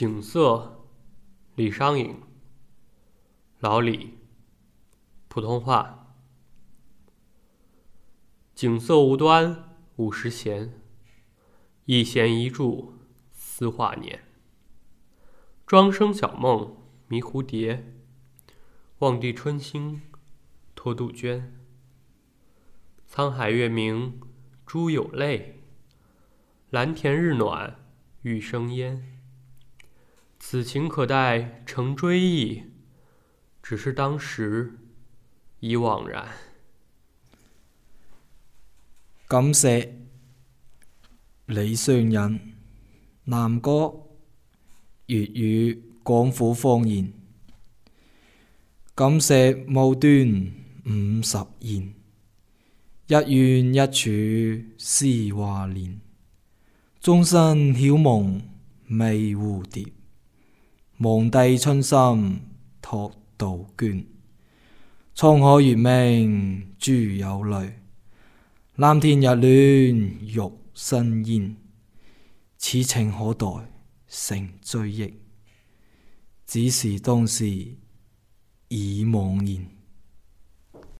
景色，李商隐。老李，普通话。景色无端五十弦，一弦一柱思华年。庄生晓梦迷蝴蝶，望帝春心托杜鹃。沧海月明珠有泪，蓝田日暖玉生烟。此情可待成追忆，只是当时已惘然。《锦谢李商隐，南歌粤语广府方言。锦谢无端五十弦，一怨一处思华年。终身晓梦迷蝴蝶。望帝春心托杜鹃，沧海月明珠有泪。蓝天日暖玉生烟。此情可待成追忆？只是当时已惘然。